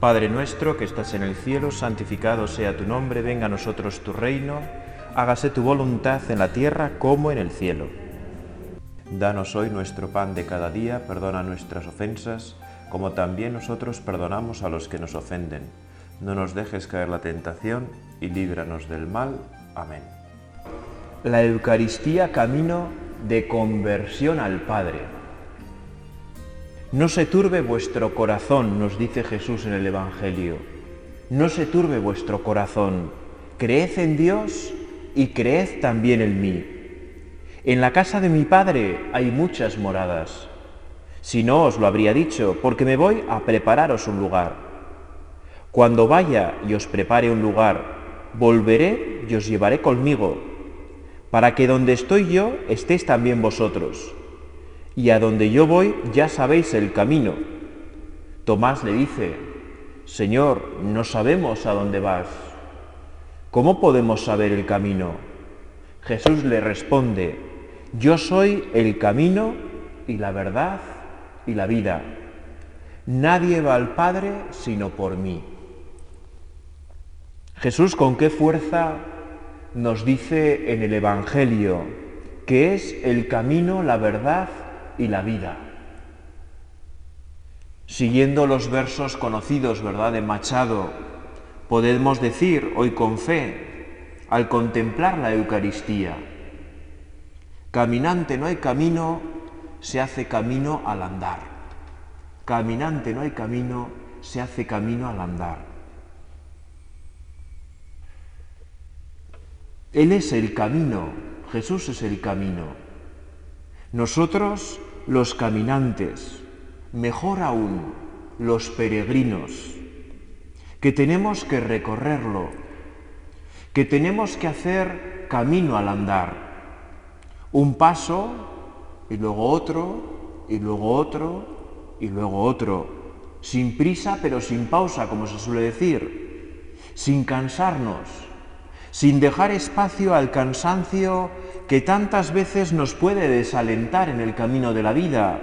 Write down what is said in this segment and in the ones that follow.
Padre nuestro que estás en el cielo, santificado sea tu nombre, venga a nosotros tu reino, hágase tu voluntad en la tierra como en el cielo. Danos hoy nuestro pan de cada día, perdona nuestras ofensas, como también nosotros perdonamos a los que nos ofenden. No nos dejes caer la tentación y líbranos del mal. Amén. La Eucaristía camino de conversión al Padre. No se turbe vuestro corazón, nos dice Jesús en el Evangelio. No se turbe vuestro corazón. Creed en Dios y creed también en mí. En la casa de mi Padre hay muchas moradas. Si no os lo habría dicho, porque me voy a prepararos un lugar. Cuando vaya y os prepare un lugar, volveré y os llevaré conmigo, para que donde estoy yo estéis también vosotros y a donde yo voy ya sabéis el camino. Tomás le dice, Señor, no sabemos a dónde vas. ¿Cómo podemos saber el camino? Jesús le responde, yo soy el camino y la verdad y la vida. Nadie va al Padre sino por mí. Jesús con qué fuerza nos dice en el Evangelio que es el camino, la verdad y la vida. Siguiendo los versos conocidos, ¿verdad?, de Machado, podemos decir hoy con fe, al contemplar la Eucaristía, caminante no hay camino, se hace camino al andar. Caminante no hay camino, se hace camino al andar. Él es el camino, Jesús es el camino. Nosotros los caminantes, mejor aún, los peregrinos, que tenemos que recorrerlo, que tenemos que hacer camino al andar, un paso y luego otro y luego otro y luego otro, sin prisa pero sin pausa, como se suele decir, sin cansarnos, sin dejar espacio al cansancio que tantas veces nos puede desalentar en el camino de la vida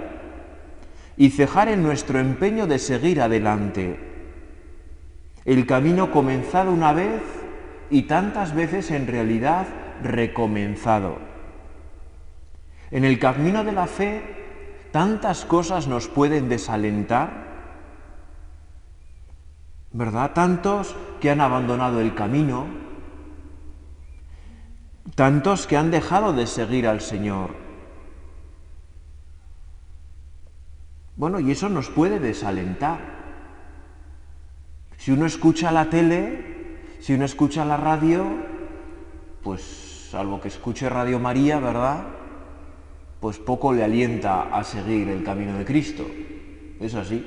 y cejar en nuestro empeño de seguir adelante. El camino comenzado una vez y tantas veces en realidad recomenzado. En el camino de la fe tantas cosas nos pueden desalentar, ¿verdad? Tantos que han abandonado el camino, tantos que han dejado de seguir al Señor. Bueno, y eso nos puede desalentar. Si uno escucha la tele, si uno escucha la radio, pues salvo que escuche Radio María, ¿verdad? Pues poco le alienta a seguir el camino de Cristo. Es así.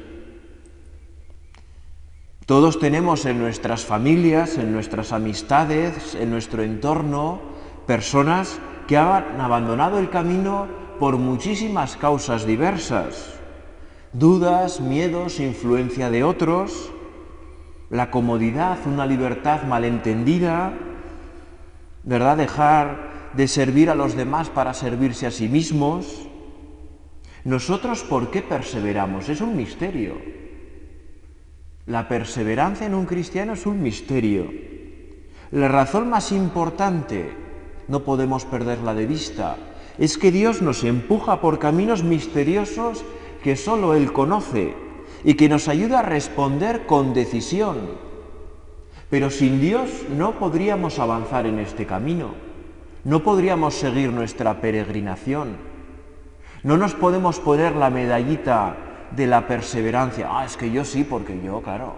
Todos tenemos en nuestras familias, en nuestras amistades, en nuestro entorno, personas que han abandonado el camino por muchísimas causas diversas. Dudas, miedos, influencia de otros, la comodidad, una libertad malentendida, ¿verdad? Dejar de servir a los demás para servirse a sí mismos. Nosotros, ¿por qué perseveramos? Es un misterio. La perseverancia en un cristiano es un misterio. La razón más importante no podemos perderla de vista, es que Dios nos empuja por caminos misteriosos que solo Él conoce y que nos ayuda a responder con decisión. Pero sin Dios no podríamos avanzar en este camino, no podríamos seguir nuestra peregrinación, no nos podemos poner la medallita de la perseverancia. Ah, es que yo sí, porque yo, claro,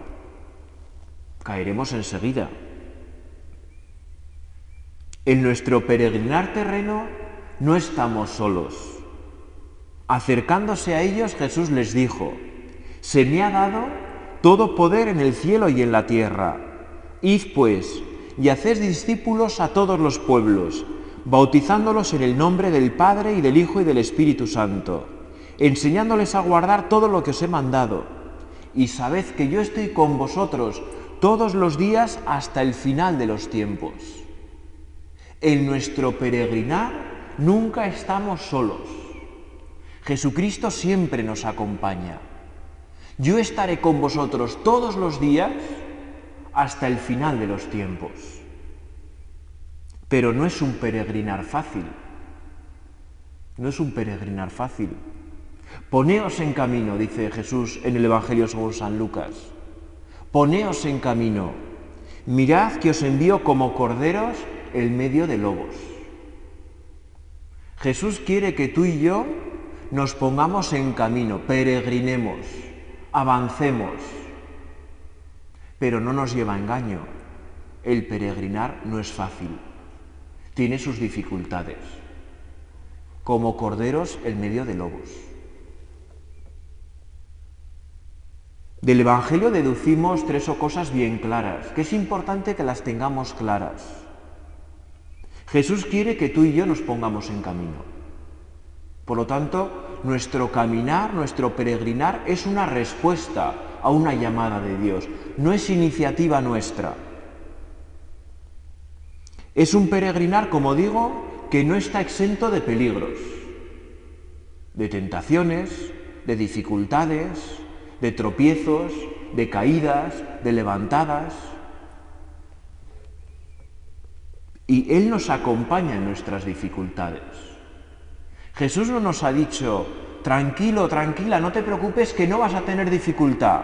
caeremos enseguida. En nuestro peregrinar terreno no estamos solos. Acercándose a ellos, Jesús les dijo, se me ha dado todo poder en el cielo y en la tierra. Id pues y haced discípulos a todos los pueblos, bautizándolos en el nombre del Padre y del Hijo y del Espíritu Santo, enseñándoles a guardar todo lo que os he mandado. Y sabed que yo estoy con vosotros todos los días hasta el final de los tiempos. En nuestro peregrinar nunca estamos solos. Jesucristo siempre nos acompaña. Yo estaré con vosotros todos los días hasta el final de los tiempos. Pero no es un peregrinar fácil. No es un peregrinar fácil. Poneos en camino, dice Jesús en el Evangelio según San Lucas. Poneos en camino. Mirad que os envío como corderos en medio de lobos. Jesús quiere que tú y yo nos pongamos en camino, peregrinemos, avancemos. Pero no nos lleva a engaño. El peregrinar no es fácil. Tiene sus dificultades. Como corderos en medio de lobos. Del Evangelio deducimos tres o cosas bien claras, que es importante que las tengamos claras. Jesús quiere que tú y yo nos pongamos en camino. Por lo tanto, nuestro caminar, nuestro peregrinar es una respuesta a una llamada de Dios, no es iniciativa nuestra. Es un peregrinar, como digo, que no está exento de peligros, de tentaciones, de dificultades, de tropiezos, de caídas, de levantadas. Y Él nos acompaña en nuestras dificultades. Jesús no nos ha dicho, tranquilo, tranquila, no te preocupes que no vas a tener dificultad.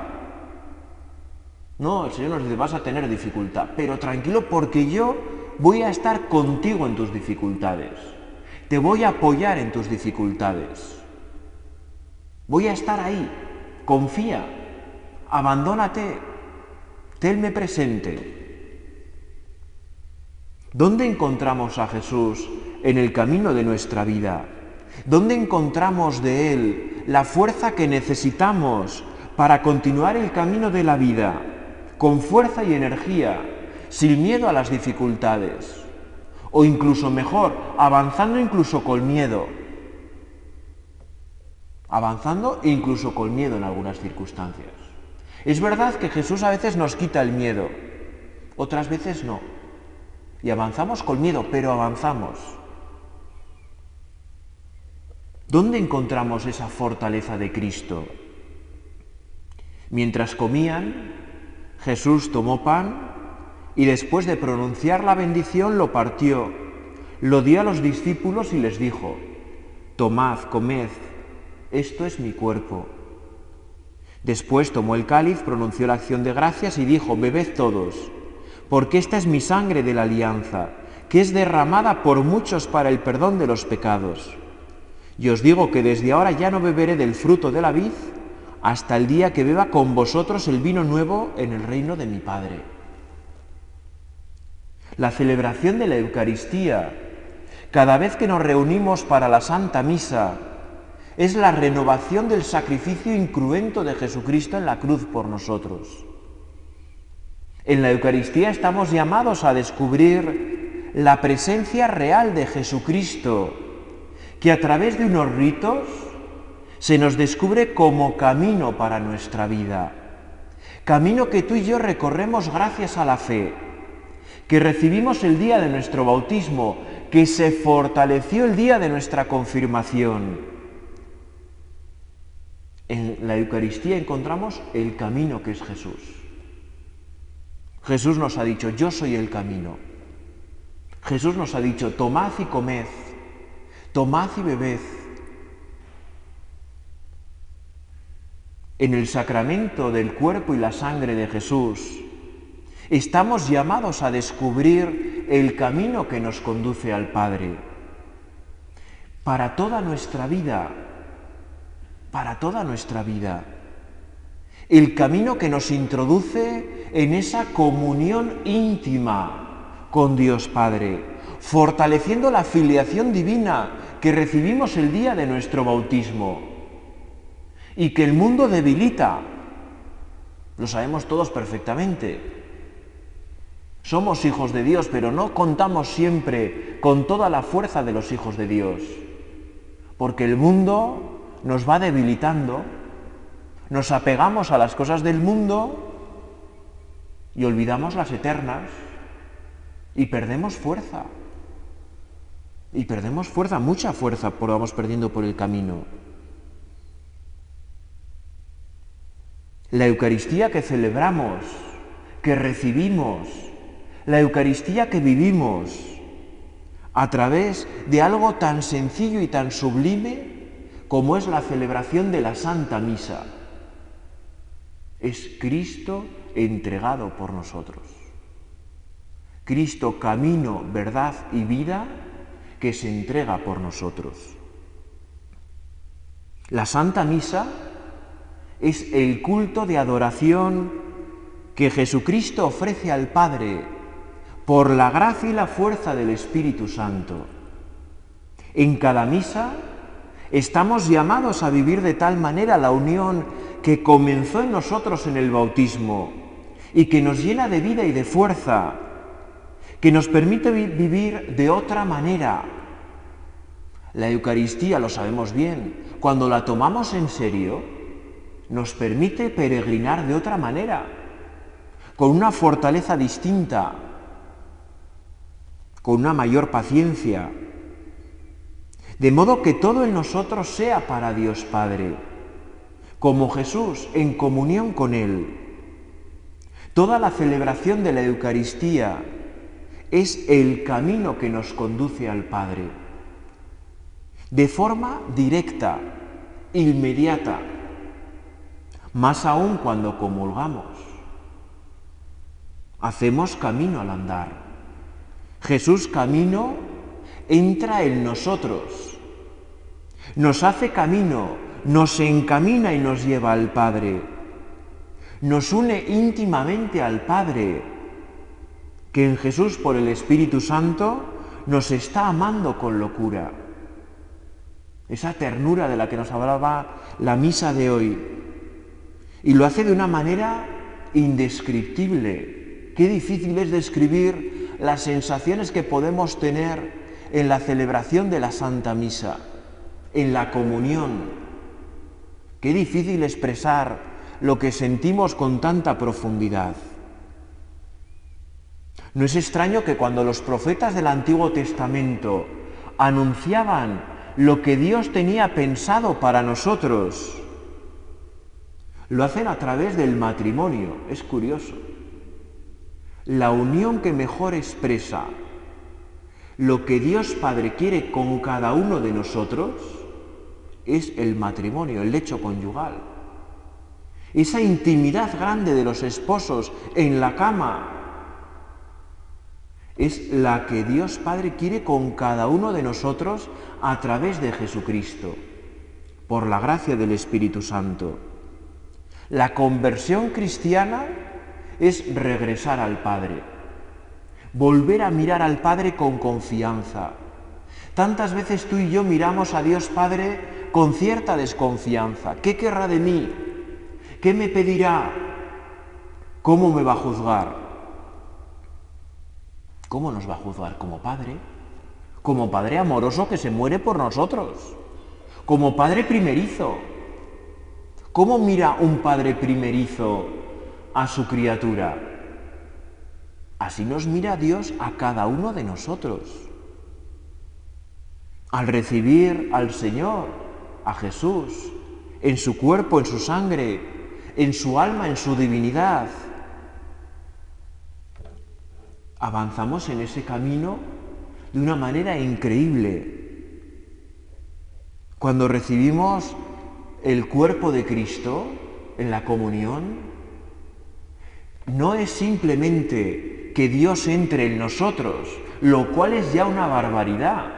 No, el Señor nos dice, vas a tener dificultad, pero tranquilo porque yo voy a estar contigo en tus dificultades. Te voy a apoyar en tus dificultades. Voy a estar ahí confía, abandónate, tenme presente. ¿Dónde encontramos a Jesús en el camino de nuestra vida? ¿Dónde encontramos de Él la fuerza que necesitamos para continuar el camino de la vida con fuerza y energía, sin miedo a las dificultades? O incluso mejor, avanzando incluso con miedo, avanzando incluso con miedo en algunas circunstancias. Es verdad que Jesús a veces nos quita el miedo, otras veces no. Y avanzamos con miedo, pero avanzamos. ¿Dónde encontramos esa fortaleza de Cristo? Mientras comían, Jesús tomó pan y después de pronunciar la bendición lo partió, lo dio a los discípulos y les dijo, tomad, comed, esto es mi cuerpo. Después tomó el cáliz, pronunció la acción de gracias y dijo, bebed todos, porque esta es mi sangre de la alianza, que es derramada por muchos para el perdón de los pecados. Y os digo que desde ahora ya no beberé del fruto de la vid hasta el día que beba con vosotros el vino nuevo en el reino de mi Padre. La celebración de la Eucaristía, cada vez que nos reunimos para la Santa Misa, es la renovación del sacrificio incruento de Jesucristo en la cruz por nosotros. En la Eucaristía estamos llamados a descubrir la presencia real de Jesucristo, que a través de unos ritos se nos descubre como camino para nuestra vida. Camino que tú y yo recorremos gracias a la fe, que recibimos el día de nuestro bautismo, que se fortaleció el día de nuestra confirmación en la Eucaristía encontramos el camino que es Jesús. Jesús nos ha dicho, yo soy el camino. Jesús nos ha dicho, tomad y comed, tomad y bebed. En el sacramento del cuerpo y la sangre de Jesús, estamos llamados a descubrir el camino que nos conduce al Padre. Para toda nuestra vida para toda nuestra vida. El camino que nos introduce en esa comunión íntima con Dios Padre, fortaleciendo la filiación divina que recibimos el día de nuestro bautismo y que el mundo debilita. Lo sabemos todos perfectamente. Somos hijos de Dios, pero no contamos siempre con toda la fuerza de los hijos de Dios, porque el mundo nos va debilitando, nos apegamos a las cosas del mundo y olvidamos las eternas y perdemos fuerza. Y perdemos fuerza, mucha fuerza, por vamos perdiendo por el camino. La Eucaristía que celebramos, que recibimos, la Eucaristía que vivimos, a través de algo tan sencillo y tan sublime como es la celebración de la Santa Misa. Es Cristo entregado por nosotros. Cristo camino, verdad y vida que se entrega por nosotros. La Santa Misa es el culto de adoración que Jesucristo ofrece al Padre por la gracia y la fuerza del Espíritu Santo. En cada misa estamos llamados a vivir de tal manera la unión que comenzó en nosotros en el bautismo y que nos llena de vida y de fuerza, que nos permite vivir de otra manera. La Eucaristía, lo sabemos bien, cuando la tomamos en serio, nos permite peregrinar de otra manera, con una fortaleza distinta, con una mayor paciencia, de modo que todo en nosotros sea para Dios Padre, como Jesús en comunión con Él. Toda la celebración de la Eucaristía es el camino que nos conduce al Padre, de forma directa, inmediata, más aún cuando comulgamos. Hacemos camino al andar. Jesús camino entra en nosotros, nos hace camino, nos encamina y nos lleva al Padre, nos une íntimamente al Padre, que en Jesús por el Espíritu Santo nos está amando con locura. Esa ternura de la que nos hablaba la misa de hoy. Y lo hace de una manera indescriptible. Qué difícil es describir las sensaciones que podemos tener en la celebración de la Santa Misa, en la comunión. Qué difícil expresar lo que sentimos con tanta profundidad. No es extraño que cuando los profetas del Antiguo Testamento anunciaban lo que Dios tenía pensado para nosotros, lo hacen a través del matrimonio. Es curioso la unión que mejor expresa lo que Dios Padre quiere con cada uno de nosotros es el matrimonio, el lecho conyugal. Esa intimidad grande de los esposos en la cama es la que Dios Padre quiere con cada uno de nosotros a través de Jesucristo, por la gracia del Espíritu Santo. La conversión cristiana es regresar al Padre, volver a mirar al Padre con confianza. Tantas veces tú y yo miramos a Dios Padre con cierta desconfianza. ¿Qué querrá de mí? ¿Qué me pedirá? ¿Cómo me va a juzgar? ¿Cómo nos va a juzgar? Como Padre, como Padre amoroso que se muere por nosotros, como Padre primerizo. ¿Cómo mira un Padre primerizo a su criatura. Así nos mira Dios a cada uno de nosotros. Al recibir al Señor, a Jesús, en su cuerpo, en su sangre, en su alma, en su divinidad, avanzamos en ese camino de una manera increíble. Cuando recibimos el cuerpo de Cristo en la comunión, no es simplemente que Dios entre en nosotros, lo cual es ya una barbaridad.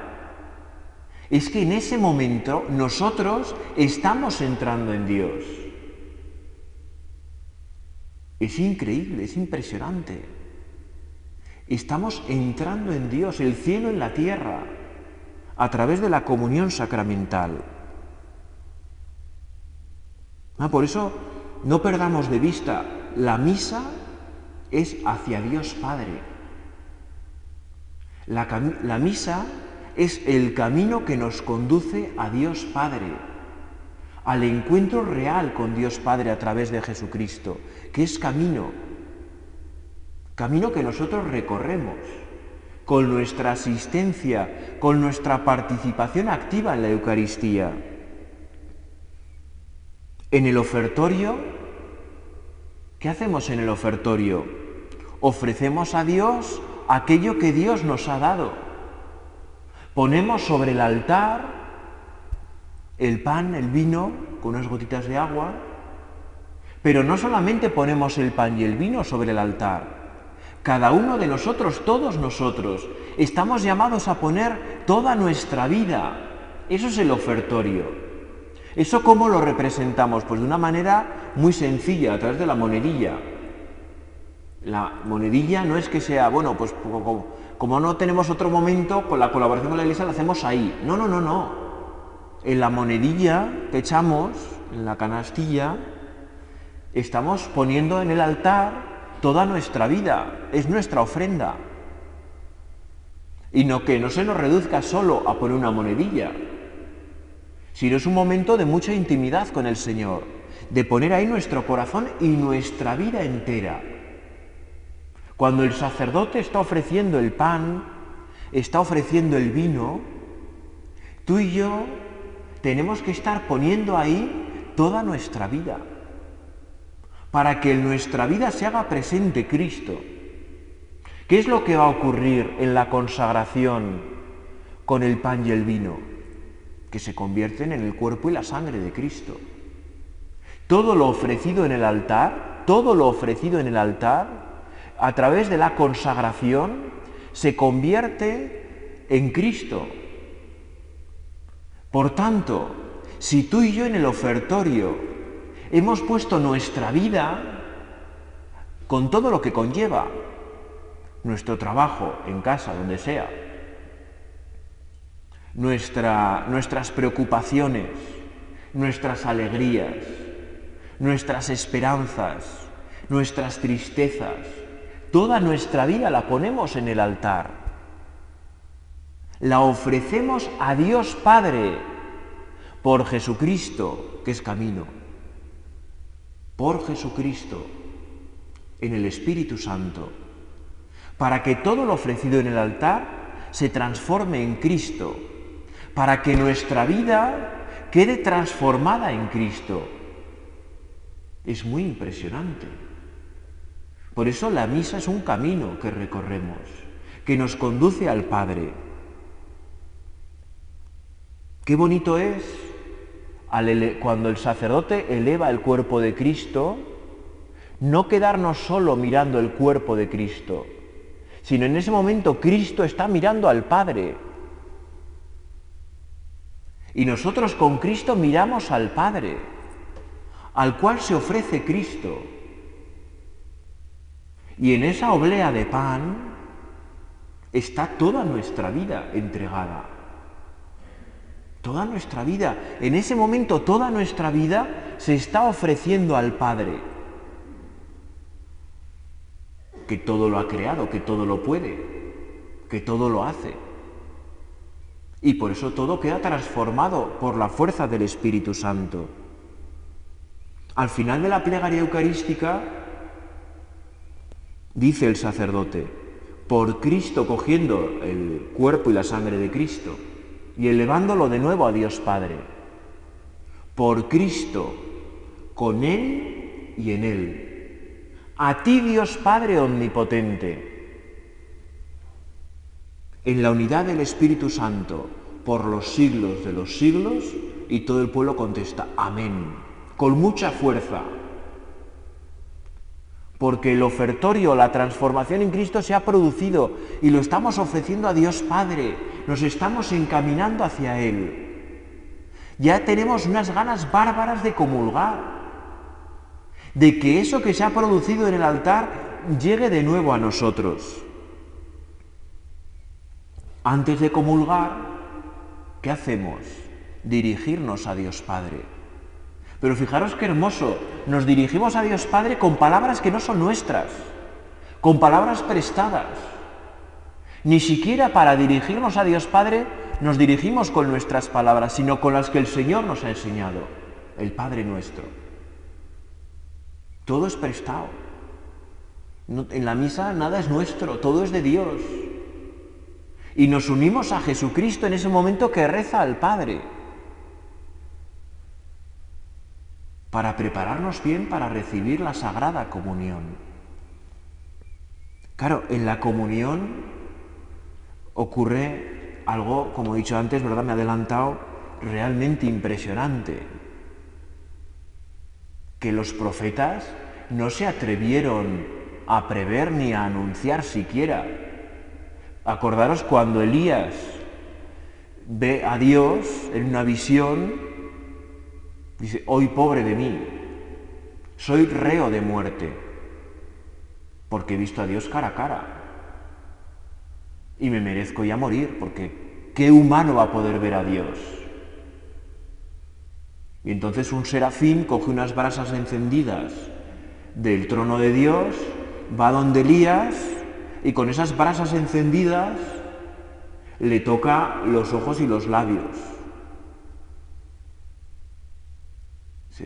Es que en ese momento nosotros estamos entrando en Dios. Es increíble, es impresionante. Estamos entrando en Dios, el cielo en la tierra, a través de la comunión sacramental. Ah, por eso no perdamos de vista la misa es hacia Dios Padre. La, la, misa es el camino que nos conduce a Dios Padre, al encuentro real con Dios Padre a través de Jesucristo, que es camino, camino que nosotros recorremos con nuestra asistencia, con nuestra participación activa en la Eucaristía. En el ofertorio ¿Qué hacemos en el ofertorio? Ofrecemos a Dios aquello que Dios nos ha dado. Ponemos sobre el altar el pan, el vino, con unas gotitas de agua, pero no solamente ponemos el pan y el vino sobre el altar, cada uno de nosotros, todos nosotros, estamos llamados a poner toda nuestra vida. Eso es el ofertorio. ¿Eso cómo lo representamos? Pues de una manera muy sencilla, a través de la monedilla. La monedilla no es que sea, bueno, pues no tenemos otro momento, con la colaboración con la iglesia la hacemos ahí. No, no, no, no. En la monedilla que echamos, en la canastilla, estamos poniendo en el altar toda nuestra vida, es nuestra ofrenda. Y no que no se nos reduzca solo a poner una monedilla, sino es un momento de mucha intimidad con el Señor, de poner ahí nuestro corazón y nuestra vida entera. Cuando el sacerdote está ofreciendo el pan, está ofreciendo el vino, tú y yo tenemos que estar poniendo ahí toda nuestra vida para que en nuestra vida se haga presente Cristo. ¿Qué es lo que va a ocurrir en la consagración con el pan y el vino? Que se convierten en el cuerpo y la sangre de Cristo. Todo lo ofrecido en el altar, todo lo ofrecido en el altar, a través de la consagración, se convierte en Cristo. Por tanto, si tú y yo en el ofertorio hemos puesto nuestra vida con todo lo que conlleva, nuestro trabajo en casa, donde sea, nuestras preocupaciones, nuestras alegrías, nuestras esperanzas, nuestras tristezas, toda nuestra vida la ponemos en el altar. La ofrecemos a Dios Padre por Jesucristo, que es camino por Jesucristo, en el Espíritu Santo, para que todo lo ofrecido en el altar se transforme en Cristo, para que nuestra vida quede transformada en Cristo. Es muy impresionante. Por eso la misa es un camino que recorremos, que nos conduce al Padre. Qué bonito es cuando el sacerdote eleva el cuerpo de Cristo, no quedarnos solo mirando el cuerpo de Cristo, sino en ese momento Cristo está mirando al Padre. Y nosotros con Cristo miramos al Padre, al cual se ofrece Cristo. Y en esa oblea de pan está toda nuestra vida entregada. Toda nuestra vida, en ese momento toda nuestra vida se está ofreciendo al Padre, que todo lo ha creado, que todo lo puede, que todo lo hace. Y por eso todo queda transformado por la fuerza del Espíritu Santo. Al final de la plegaria eucarística, dice el sacerdote, por Cristo cogiendo el cuerpo y la sangre de Cristo, y elevándolo de nuevo a Dios Padre. Por Cristo, con Él y en Él. A ti Dios Padre Omnipotente. En la unidad del Espíritu Santo, por los siglos de los siglos, y todo el pueblo contesta, amén, con mucha fuerza porque el ofertorio, la transformación en Cristo se ha producido y lo estamos ofreciendo a Dios Padre, nos estamos encaminando hacia Él. Ya tenemos unas ganas bárbaras de comulgar, de que eso que se ha producido en el altar llegue de nuevo a nosotros. Antes de comulgar, ¿qué hacemos? Dirigirnos a Dios Padre. Pero fijaros qué hermoso, nos dirigimos a Dios Padre con palabras que no son nuestras, con palabras prestadas. Ni siquiera para dirigirnos a Dios Padre nos dirigimos con nuestras palabras, sino con las que el Señor nos ha enseñado, el Padre nuestro. Todo es prestado. en la misa nada es nuestro, todo es de Dios. Y nos unimos a Jesucristo en ese momento que reza al Padre. Para prepararnos bien para recibir la Sagrada Comunión. Claro, en la comunión ocurre algo, como he dicho antes, ¿verdad? Me he adelantado, realmente impresionante. Que los profetas no se atrevieron a prever ni a anunciar siquiera. Acordaros cuando Elías ve a Dios en una visión, dice, hoy pobre de mí, soy reo de muerte, porque he visto a Dios cara a cara. Y me merezco ya morir, porque ¿qué humano va a poder ver a Dios? Y entonces un serafín coge unas brasas encendidas del trono de Dios, va donde Elías y con esas brasas encendidas le toca los ojos y los labios.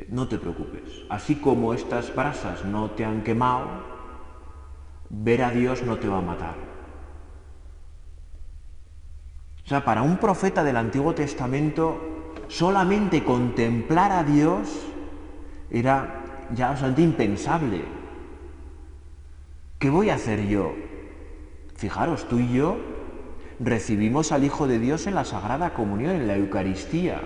No te preocupes, así como estas brasas no te han quemado, ver a Dios no te va a matar. O sea, para un profeta del Antiguo Testamento, solamente contemplar a Dios era ya bastante impensable. ¿Qué voy a hacer yo? Fijaros, tú y yo recibimos al Hijo de Dios en la Sagrada Comunión, en la Eucaristía.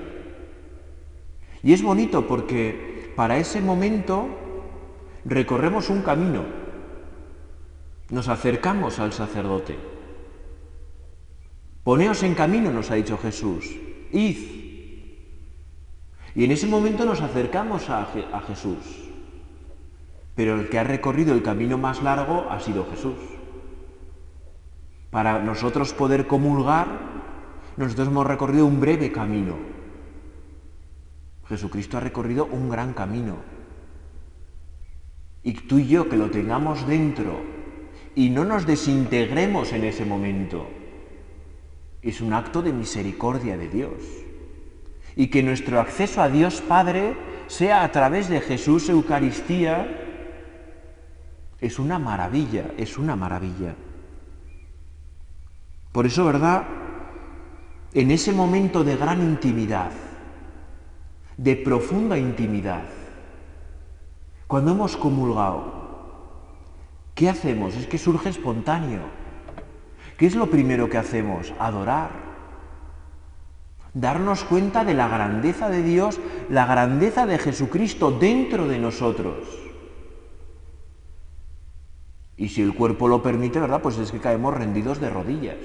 Y es bonito porque para ese momento recorremos un camino, nos acercamos al sacerdote. Poneos en camino, nos ha dicho Jesús, id. Y en ese momento nos acercamos a, a Jesús. Pero el que ha recorrido el camino más largo ha sido Jesús. Para nosotros poder comulgar, nosotros hemos recorrido un breve camino. Jesucristo ha recorrido un gran camino. Y tú y yo que lo tengamos dentro y no nos desintegremos en ese momento, es un acto de misericordia de Dios. Y que nuestro acceso a Dios Padre sea a través de Jesús Eucaristía, es una maravilla, es una maravilla. Por eso, ¿verdad? En ese momento de gran intimidad, de profunda intimidad, cuando hemos comulgado, ¿qué hacemos? Es que surge espontáneo. ¿Qué es lo primero que hacemos? Adorar. Darnos cuenta de la grandeza de Dios, la grandeza de Jesucristo dentro de nosotros. Y si el cuerpo lo permite, ¿verdad? Pues es que caemos rendidos de rodillas.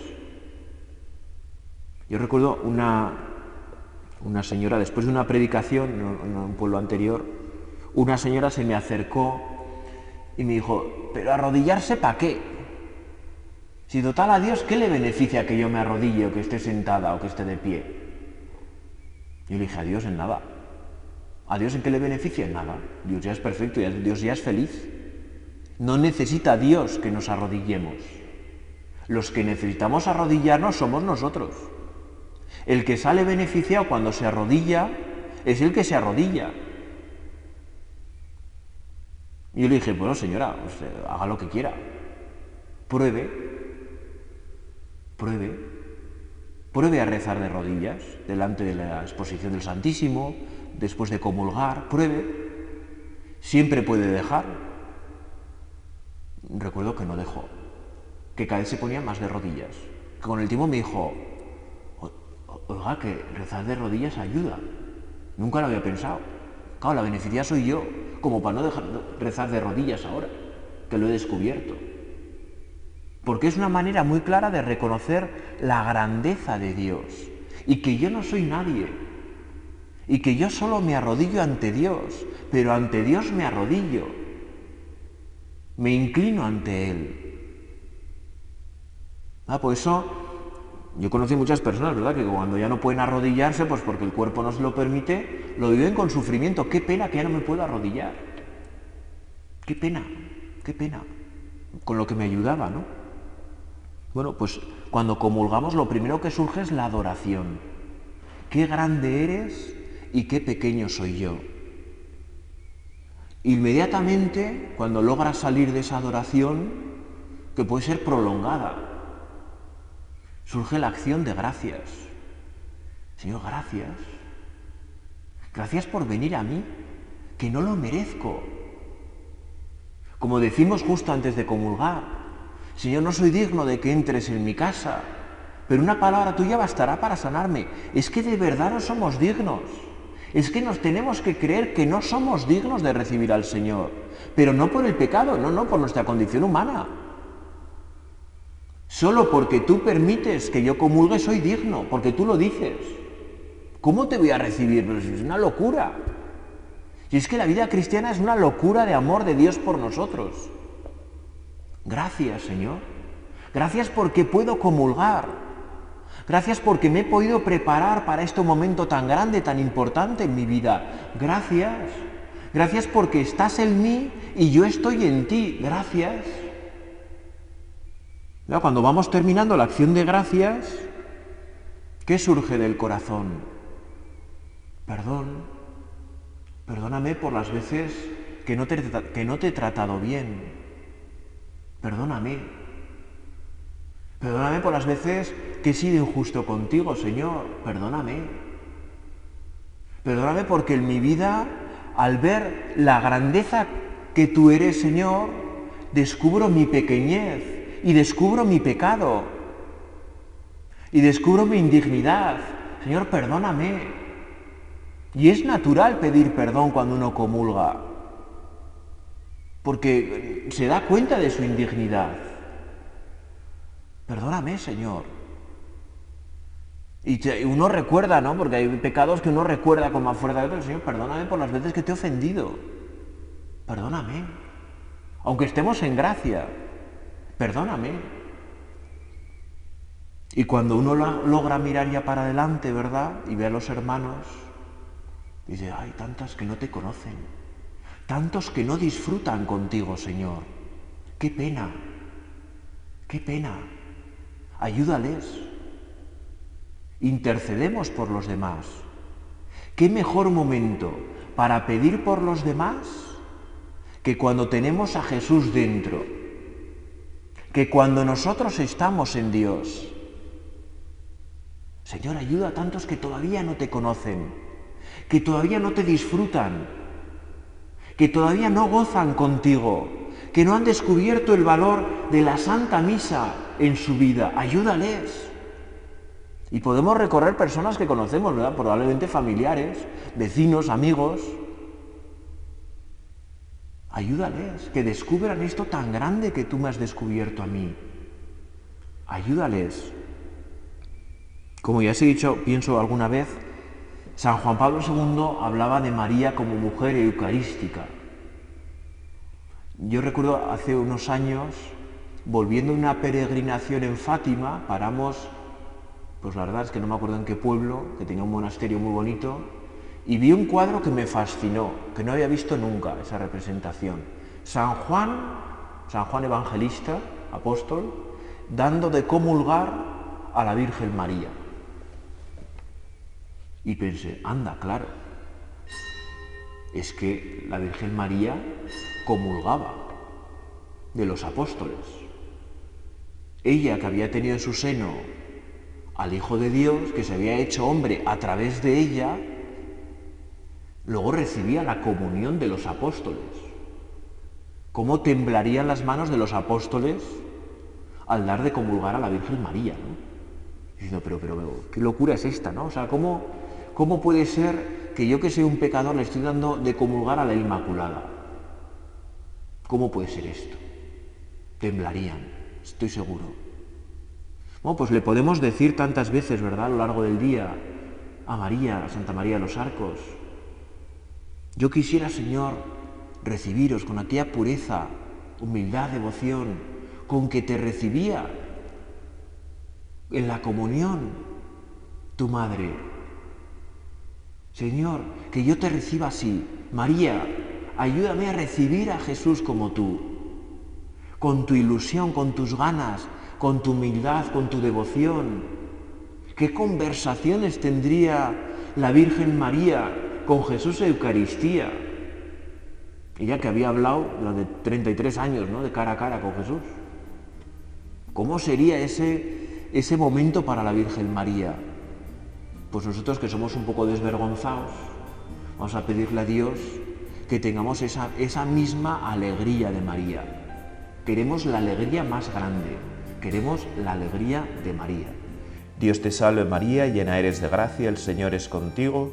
Yo recuerdo una, una señora, después de una predicación en un pueblo anterior, una señora se me acercó y me dijo, pero arrodillarse para qué? Si total a Dios, ¿qué le beneficia que yo me arrodille o que esté sentada o que esté de pie? Yo le dije, a Dios en nada. ¿A Dios en qué le beneficia? En nada. Dios ya es perfecto, Dios ya es feliz. No necesita Dios que nos arrodillemos. Los que necesitamos arrodillarnos somos nosotros. El que sale beneficiado cuando se arrodilla es el que se arrodilla. Y yo le dije, bueno señora, eh, haga lo que quiera. Pruebe, pruebe, pruebe a rezar de rodillas delante de la exposición del Santísimo, después de comulgar, pruebe. Siempre puede dejar, recuerdo que no dejó, que cada vez se ponía más de rodillas. con el tiempo me dijo, oiga, que rezar de rodillas ayuda. Nunca lo había pensado. Claro, la beneficia soy yo, como para no dejar de rezar de rodillas ahora, que lo he descubierto. Porque es una manera muy clara de reconocer la grandeza de Dios y que yo no soy nadie y que yo solo me arrodillo ante Dios, pero ante Dios me arrodillo me inclino ante Él. Ah, por eso yo conocí muchas personas, ¿verdad? Que cuando ya no pueden arrodillarse, pues porque el cuerpo no se lo permite, lo viven con sufrimiento. Qué pena que ya no me puedo arrodillar. Qué pena, qué pena. Con lo que me ayudaba, ¿no? Bueno, pues cuando comulgamos lo primero que surge es la adoración. Qué grande eres y qué pequeño soy yo. Inmediatamente, cuando logras salir de esa adoración, que puede ser prolongada, surge la acción de gracias. Señor, gracias. Gracias por venir a mí, que no lo merezco. Como decimos justo antes de comulgar, Señor, no soy digno de que entres en mi casa, pero una palabra tuya bastará para sanarme. Es que de verdad no somos dignos. Es que nos tenemos que creer que no somos dignos de recibir al Señor, pero no por el pecado, no, no, por nuestra condición humana. Solo porque tú permites que yo comulgue soy digno, porque tú lo dices. ¿Cómo te voy a recibir? Pues es una locura. Y es que la vida cristiana es una locura de amor de Dios por nosotros. Gracias, Señor. Gracias porque puedo comulgar. Gracias porque me he podido preparar para este momento tan grande, tan importante en mi vida. Gracias. Gracias porque estás en mí y yo estoy en ti. Gracias. Cuando vamos terminando la acción de gracias, ¿qué surge del corazón? Perdón. Perdóname por las veces que no te, que no te he tratado bien. Perdóname. Perdóname por las veces que he sido injusto contigo, Señor. Perdóname. Perdóname porque en mi vida, al ver la grandeza que tú eres, Señor, descubro mi pequeñez y descubro mi pecado y descubro mi indignidad. Señor, perdóname. Y es natural pedir perdón cuando uno comulga, porque se da cuenta de su indignidad. Perdóname, Señor. Y uno recuerda, ¿no? Porque hay pecados que uno recuerda con más fuerza que Señor, perdóname por las veces que te he ofendido. Perdóname. Aunque estemos en gracia, perdóname. Y cuando uno logra mirar ya para adelante, ¿verdad? Y ve a los hermanos, dice, hay tantas que no te conocen, tantos que no disfrutan contigo, Señor. Qué pena, qué pena. Ayúdales. Intercedemos por los demás. ¿Qué mejor momento para pedir por los demás que cuando tenemos a Jesús dentro? Que cuando nosotros estamos en Dios, Señor, ayuda a tantos que todavía no te conocen, que todavía no te disfrutan, que todavía no gozan contigo, que no han descubierto el valor de la Santa Misa en su vida. Ayúdales. Y podemos recorrer personas que conocemos, ¿verdad? Probablemente familiares, vecinos, amigos, Ayúdales, que descubran esto tan grande que tú me has descubierto a mí. Ayúdales. Como ya os he dicho, pienso alguna vez, San Juan Pablo II hablaba de María como mujer eucarística. Yo recuerdo hace unos años, volviendo de una peregrinación en Fátima, paramos, pues la verdad es que no me acuerdo en qué pueblo, que tenía un monasterio muy bonito, y vi un cuadro que me fascinó, que no había visto nunca esa representación. San Juan, San Juan Evangelista, apóstol, dando de comulgar a la Virgen María. Y pensé, anda, claro, es que la Virgen María comulgaba de los apóstoles. Ella que había tenido en su seno al Hijo de Dios, que se había hecho hombre a través de ella, Luego recibía la comunión de los apóstoles. ¿Cómo temblarían las manos de los apóstoles al dar de comulgar a la Virgen María? Diciendo, pero, pero, ¿qué locura es esta? ¿no? O sea, ¿cómo, ¿cómo puede ser que yo que soy un pecador le estoy dando de comulgar a la Inmaculada? ¿Cómo puede ser esto? Temblarían, estoy seguro. Bueno, pues le podemos decir tantas veces, ¿verdad?, a lo largo del día, a María, a Santa María de los Arcos, yo quisiera, Señor, recibiros con aquella pureza, humildad, devoción, con que te recibía en la comunión tu madre. Señor, que yo te reciba así. María, ayúdame a recibir a Jesús como tú, con tu ilusión, con tus ganas, con tu humildad, con tu devoción. ¿Qué conversaciones tendría la Virgen María con Jesús Eucaristía. Ella que había hablado durante 33 años, ¿no? De cara a cara con Jesús. ¿Cómo sería ese, ese momento para la Virgen María? Pues nosotros que somos un poco desvergonzados, vamos a pedirle a Dios que tengamos esa, esa misma alegría de María. Queremos la alegría más grande, queremos la alegría de María. Dios te salve María, llena eres de gracia, el Señor es contigo,